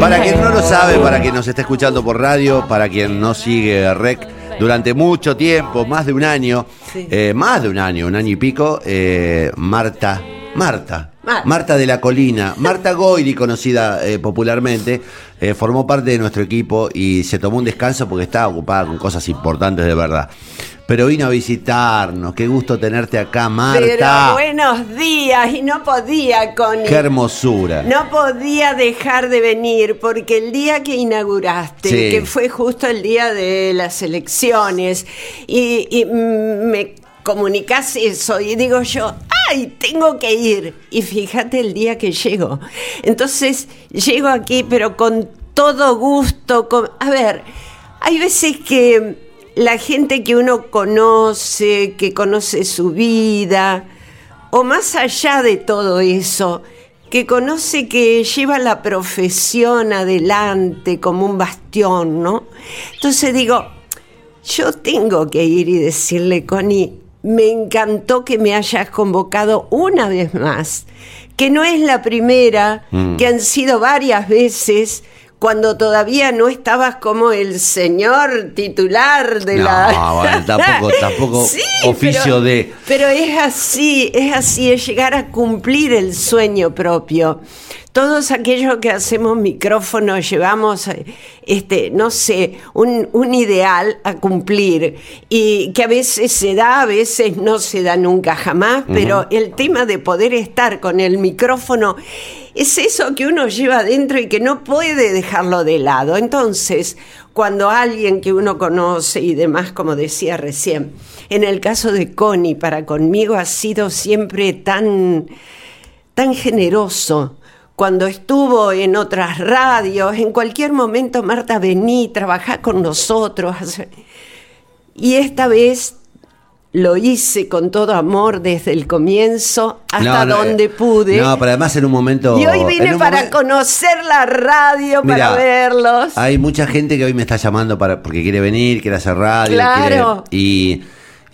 Para quien no lo sabe, para quien nos está escuchando por radio, para quien no sigue REC durante mucho tiempo, más de un año, eh, más de un año, un año y pico, eh, Marta, Marta, Marta de la Colina, Marta Goiri, conocida eh, popularmente, formó parte de nuestro equipo y se tomó un descanso porque estaba ocupada con cosas importantes de verdad pero vino a visitarnos. Qué gusto tenerte acá, Marta. Pero buenos días y no podía con. Qué hermosura. No podía dejar de venir porque el día que inauguraste, que fue justo el día de las elecciones, y, me comunicas eso y digo yo, ay, tengo que ir. Y fíjate el día que llego. Entonces llego aquí, pero con todo gusto. A ver, hay veces que la gente que uno conoce, que conoce su vida, o más allá de todo eso, que conoce que lleva la profesión adelante como un bastión, ¿no? Entonces digo, yo tengo que ir y decirle, Connie, me encantó que me hayas convocado una vez más, que no es la primera, mm. que han sido varias veces, cuando todavía no estabas como el señor titular de la. Bueno, tampoco, tampoco oficio de. Pero es así, es así, es llegar a cumplir el sueño propio todos aquellos que hacemos micrófonos llevamos, este, no sé, un, un, ideal a cumplir y que a veces se da, a veces no se da nunca jamás, pero el tema de poder estar con el micrófono es eso que uno lleva adentro y que no puede dejarlo de lado. Entonces, cuando alguien que uno conoce y demás, como decía recién, en el caso de Connie, para conmigo ha sido siempre tan, tan generoso cuando estuvo en otras radios, en cualquier momento, Marta, vení, trabajá con nosotros. Y esta vez lo hice con todo amor desde el comienzo hasta donde pude. No, pero además en un momento. Y hoy vine para conocer la radio, para verlos. Hay mucha gente que hoy me está llamando para porque quiere venir, quiere hacer radio. Claro. y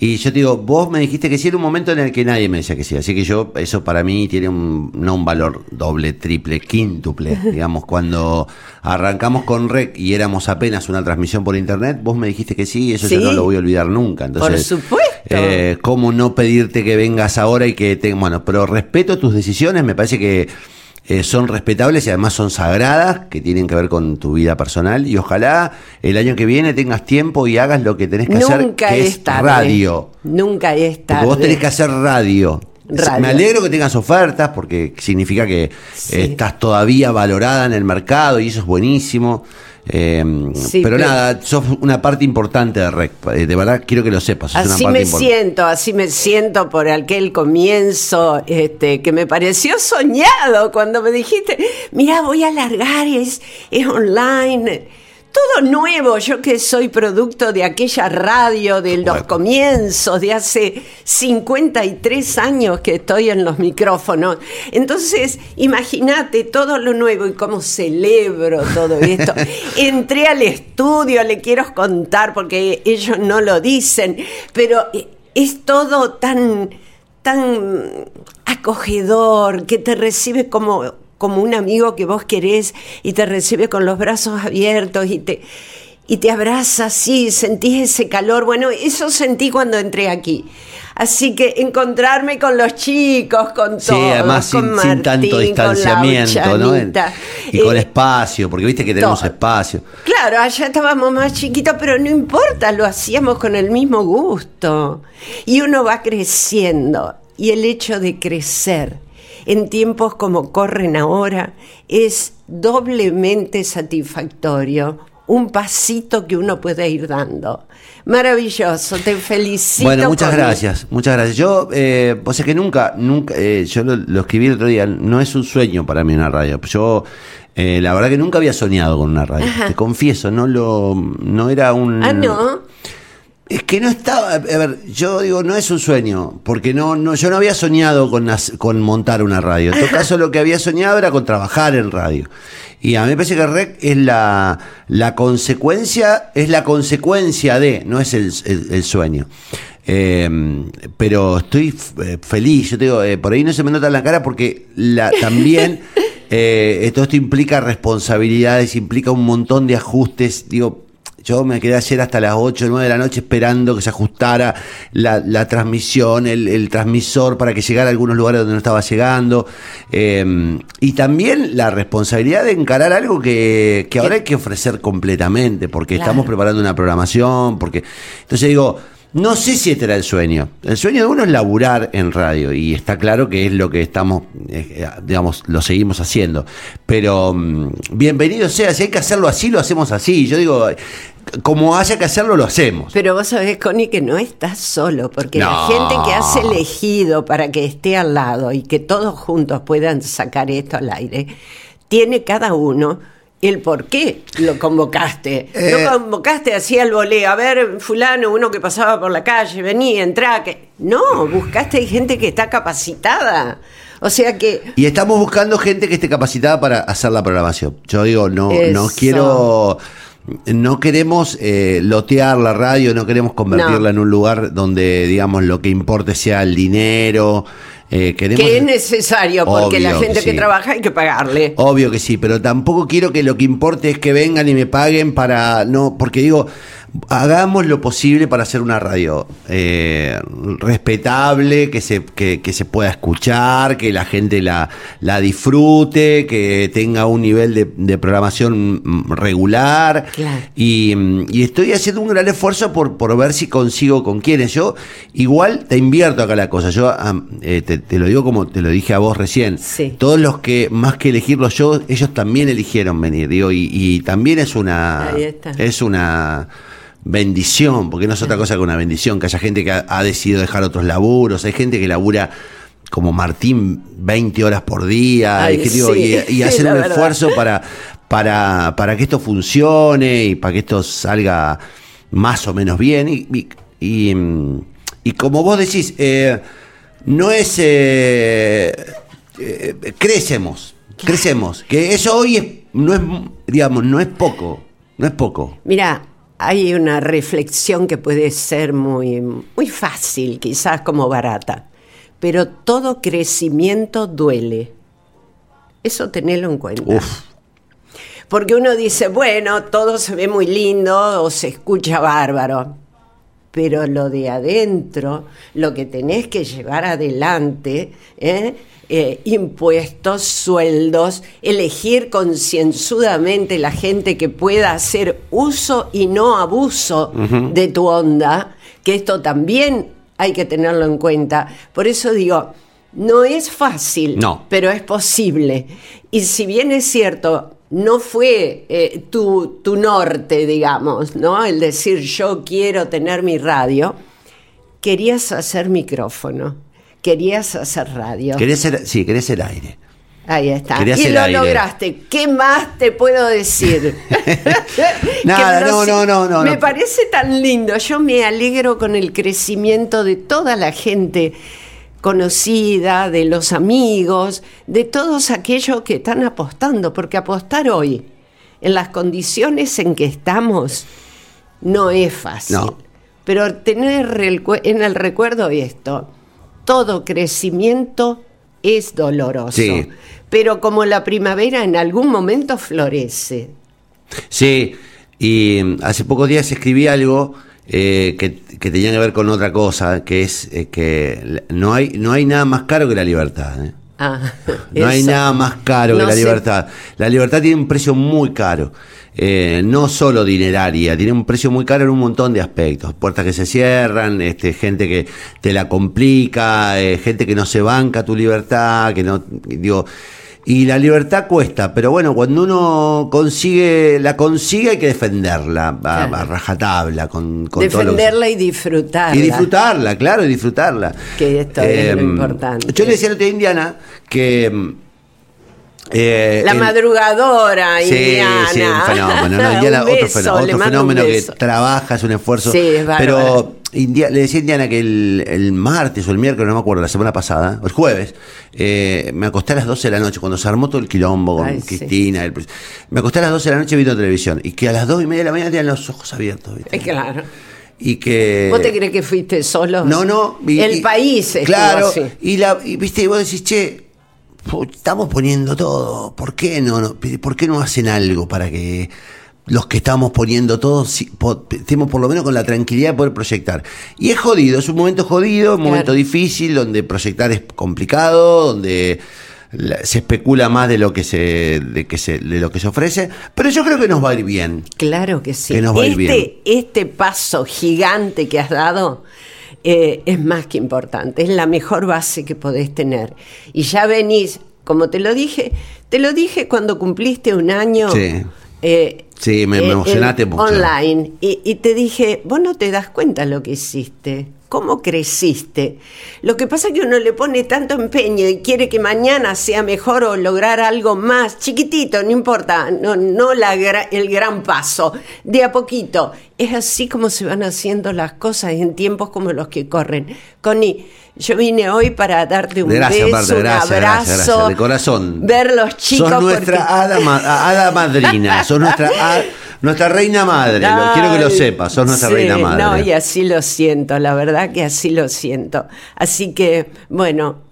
y yo te digo, vos me dijiste que sí, era un momento en el que nadie me decía que sí. Así que yo, eso para mí tiene un, no un valor doble, triple, quíntuple. digamos, cuando arrancamos con REC y éramos apenas una transmisión por internet, vos me dijiste que sí, y eso yo no lo voy a olvidar nunca. Entonces, por supuesto. Eh, ¿Cómo no pedirte que vengas ahora y que te. Bueno, pero respeto tus decisiones, me parece que eh, son respetables y además son sagradas, que tienen que ver con tu vida personal. Y ojalá el año que viene tengas tiempo y hagas lo que tenés que hacer, que es, radio. Nunca es tarde. vos tenés que hacer radio. Me alegro que tengas ofertas porque significa que estás todavía valorada en el mercado y eso es buenísimo. Em, pero, nada, sos una parte importante de REC. Eh, de verdad, quiero que lo sepas. así me siento, así me siento por aquel comienzo este, que me pareció soñado cuando me dijiste, mira, voy a alargar, es, es online todo nuevo, yo que soy producto de aquella radio de los comienzos, de hace 53 años que estoy en los micrófonos. Entonces, imagínate todo lo nuevo y cómo celebro todo esto. Entré al estudio, le quiero contar porque ellos no lo dicen, pero es todo tan tan acogedor, que te recibe como como un amigo que vos querés y te recibe con los brazos abiertos y te, y te abraza así, sentís ese calor. Bueno, eso sentí cuando entré aquí. Así que encontrarme con los chicos, con todos, sí, además sin, tanto distanciamiento, ¿no? Y con eh, espacio, porque viste que tenemos espacio. Claro, allá estábamos más chiquitos, pero no importa, lo hacíamos con el mismo gusto. Y uno va creciendo. Y el hecho de crecer en tiempos como corren ahora es doblemente satisfactorio un pasito que uno puede ir dando. Maravilloso, te felicito. Bueno, muchas gracias, muchas gracias. Yo, eh, o sea que nunca, nunca, eh, yo lo, escribí el otro día, no es un sueño para mí una radio. Yo, eh, la verdad que nunca había soñado con una radio. Te confieso, no lo, no era un. Ah, no. Es que no estaba, a ver, yo digo, no es un sueño, porque no, no, yo no había soñado con, con montar una radio. En todo caso, lo que había soñado era con trabajar en radio. Y a mí me parece que REC es la, la consecuencia, es la consecuencia de, no es el, el, sueño. Eh, pero estoy eh, feliz, yo te digo, eh, por ahí no se me nota en la cara porque la, también todo esto implica responsabilidades, implica un montón de ajustes, digo, yo me quedé ayer hasta las 8 o 9 de la noche esperando que se ajustara la, transmisión, el, transmisor para que llegara a algunos lugares donde no estaba llegando. Em, y también la responsabilidad de encarar algo que, ahora hay que ofrecer completamente, porque estamos preparando una programación, porque. Entonces digo. No sé si este era el sueño. El sueño de uno es laburar en radio y está claro que es lo que estamos, eh, digamos, lo seguimos haciendo. Pero mm, bienvenido sea, si hay que hacerlo así, lo hacemos así. Yo digo, como haya que hacerlo, lo hacemos. Pero vos sabés, Connie, que no estás solo, porque la gente que has elegido para que esté al lado y que todos juntos puedan sacar esto al aire, tiene cada uno el por qué lo convocaste. no eh, convocaste así al voleo, a ver, fulano, uno que pasaba por la calle, venía, entraba, que... No, buscaste gente que está capacitada. O sea que... Y estamos buscando gente que esté capacitada para hacer la programación. Yo digo, no, no quiero... No queremos eh, lotear la radio, no queremos convertirla en un lugar donde, digamos, lo que importe sea el dinero, eh, que es necesario, porque la gente que, trabaja hay que pagarle. Obvio que sí, pero tampoco quiero que lo que importe es que vengan y me paguen para. No, porque digo, hagamos lo posible para hacer una radio eh, respetable, que se, que, se pueda escuchar, que la gente la, la disfrute, que tenga un nivel de, programación regular. Y, estoy haciendo un gran esfuerzo por, por ver si consigo con quienes. Yo igual te invierto acá la cosa. Yo eh, te, lo digo como te lo dije a vos recién. Todos los que, más que elegirlos yo, ellos también eligieron venir. Digo, y, y también es una. Es una bendición, porque no es otra cosa que una bendición, que haya gente que ha, decidido dejar otros laburos, hay gente que labura como Martín 20 horas por día y, hacer un esfuerzo para, para, para que esto funcione y para que esto salga más o menos bien. Y, y, como vos decís, eh, no es... Eh, eh, crecemos, crecemos, que eso hoy no es, digamos, no es poco, no es poco. Mira, hay una reflexión que puede ser muy, muy fácil, quizás como barata, pero todo crecimiento duele. Eso tenelo en cuenta. Porque uno dice, bueno, todo se ve muy lindo o se escucha bárbaro, pero lo de adentro, lo que tenés que llevar adelante, ¿eh? Eh, impuestos, sueldos, elegir concienzudamente la gente que pueda hacer uso y no abuso de tu onda, que esto también hay que tenerlo en cuenta. Por eso digo, no es fácil, pero es posible. Y si bien es cierto, no fue eh, tu, tu, norte, digamos, ¿no? El decir yo quiero tener mi radio, querías hacer micrófono querías hacer radio. Querías ser, sí, querías ser aire. Ahí está. y lo lograste. ¿Qué más te puedo decir? Nada, no, no, no, no. Me parece tan lindo. Yo me alegro con el crecimiento de toda la gente conocida, de los amigos, de todos aquellos que están apostando, porque apostar hoy, en las condiciones en que estamos, no es fácil. No. Pero tener en el recuerdo esto, todo crecimiento es doloroso. Pero como la primavera en algún momento florece. Sí, y mm, hace pocos días escribí algo eh, que, tenía que ver con otra cosa, que es eh, que no hay, no hay nada más caro que la libertad. ¿eh? Ah, no hay nada más caro que la libertad. La libertad tiene un precio muy caro. Eh, no solo dineraria, tiene un precio muy caro en un montón de aspectos. Puertas que se cierran, este, gente que te la complica, eh, gente que no se banca tu libertad, que no, digo, y la libertad cuesta, pero bueno, cuando uno consigue, la consigue hay que defenderla a, rajatabla. Con, con defenderla y disfrutarla. Y disfrutarla, claro, y disfrutarla. Que esto es lo em, importante. Yo le decía a la Indiana que em, Eh, la madrugadora Indiana. Sí, un fenómeno. No, Indiana, otro fenómeno, otro fenómeno que trabaja, es un esfuerzo. Sí, es Pero le decía a Indiana que el, martes o el miércoles, no me acuerdo, la semana pasada, o el jueves, eh, me acosté a las 12 de la noche, cuando se armó todo el quilombo con Cristina. me acosté a las 12 de la noche viendo televisión y que a las 2 y media de la mañana tenían los ojos abiertos. ¿viste? Claro y que vos te crees que fuiste solo no no el país es claro y la y, viste y vos decís che estamos poniendo todo por qué no, no por qué no hacen algo para que los que estamos poniendo todo estemos por lo menos con la tranquilidad de poder proyectar y es jodido es un momento jodido un momento difícil donde proyectar es complicado donde se especula más de lo que se de que se de lo que se ofrece, pero yo creo que nos va a ir bien. Claro que sí. este, este paso gigante que has dado eh, es más que importante, es la mejor base que podés tener. Y ya venís, como te lo dije, te lo dije cuando cumpliste un año. Sí. Eh, sí, me, eh, emocionaste mucho. Online. Y, y te dije, vos no te das cuenta lo que hiciste cómo creciste. Lo que pasa es que uno le pone tanto empeño y quiere que mañana sea mejor o lograr algo más, chiquitito, no importa, no, no la, el gran paso, de a poquito. Es así como se van haciendo las cosas en tiempos como los que corren. Connie, yo vine hoy para darte un beso, un abrazo, de corazón. Ver los chicos. Sos nuestra hada, madrina, sos nuestra nuestra reina madre, quiero que lo sepas, sos nuestra reina madre. No, y así lo siento, la verdad que así lo siento. Así que, bueno,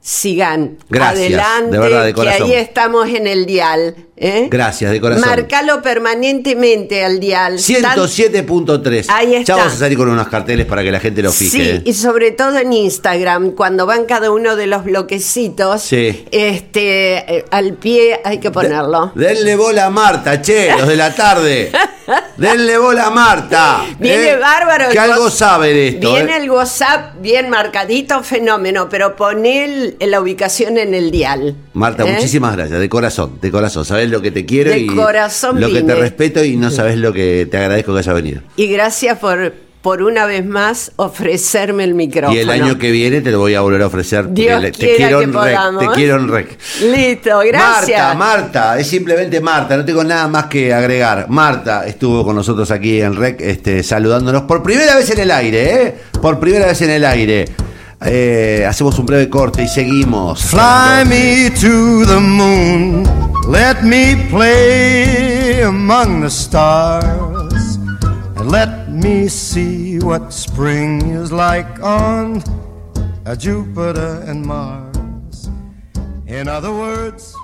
sigan adelante, que ahí estamos en el dial. ¿Eh? Gracias, de corazón. Marcalo permanentemente al dial. 107.3. Ahí está. Ya vamos a salir con unos carteles para que la gente lo fije. Sí, ¿eh? y sobre todo en Instagram, cuando van cada uno de los bloquecitos, este, eh, al pie hay que ponerlo. denle bola a Marta, che, los de la tarde. denle bola a Marta. Viene bárbaro. Que algo sabe de esto. Viene el WhatsApp bien marcadito, fenómeno, pero pon el la ubicación en el dial. Marta, muchísimas gracias, de corazón, de corazón. Sabes lo que te quiero de y corazón lo que te respeto y no sabes lo que te agradezco que haya venido. Y gracias por por una vez más ofrecerme el micrófono. Y el año que viene te lo voy a volver a ofrecer. Dios te, quiero en rec, te quiero en rec. Listo, gracias. Marta, Marta, es simplemente Marta, no tengo nada más que agregar. Marta estuvo con nosotros aquí en rec, este, saludándonos por primera vez en el aire, ¿eh? Por primera vez en el aire. Eh, hacemos un breve corte y seguimos. Fly me to the moon, let me play among the stars, and let me see what spring is like on Jupiter and Mars. In other words,